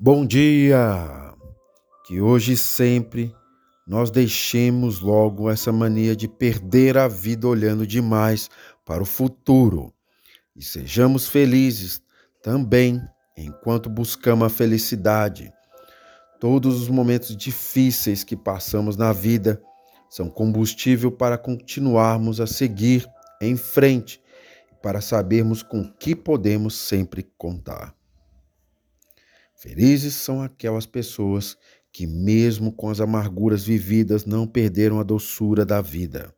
Bom dia! Que hoje e sempre nós deixemos logo essa mania de perder a vida olhando demais para o futuro e sejamos felizes também enquanto buscamos a felicidade. Todos os momentos difíceis que passamos na vida são combustível para continuarmos a seguir em frente, para sabermos com que podemos sempre contar. Felizes são aquelas pessoas que, mesmo com as amarguras vividas, não perderam a doçura da vida.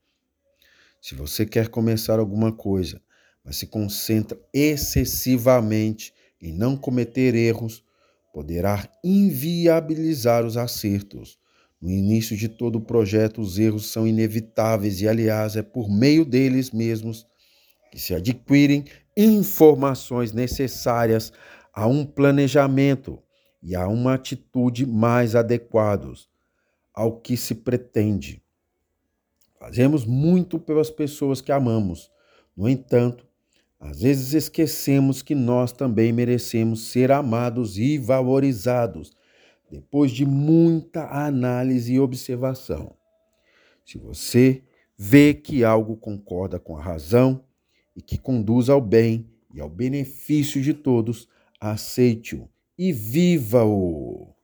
Se você quer começar alguma coisa, mas se concentra excessivamente em não cometer erros, poderá inviabilizar os acertos. No início de todo o projeto, os erros são inevitáveis e, aliás, é por meio deles mesmos que se adquirem informações necessárias a um planejamento e a uma atitude mais adequados ao que se pretende. Fazemos muito pelas pessoas que amamos. No entanto, às vezes esquecemos que nós também merecemos ser amados e valorizados depois de muita análise e observação. Se você vê que algo concorda com a razão e que conduz ao bem e ao benefício de todos, aceite-o e viva-o!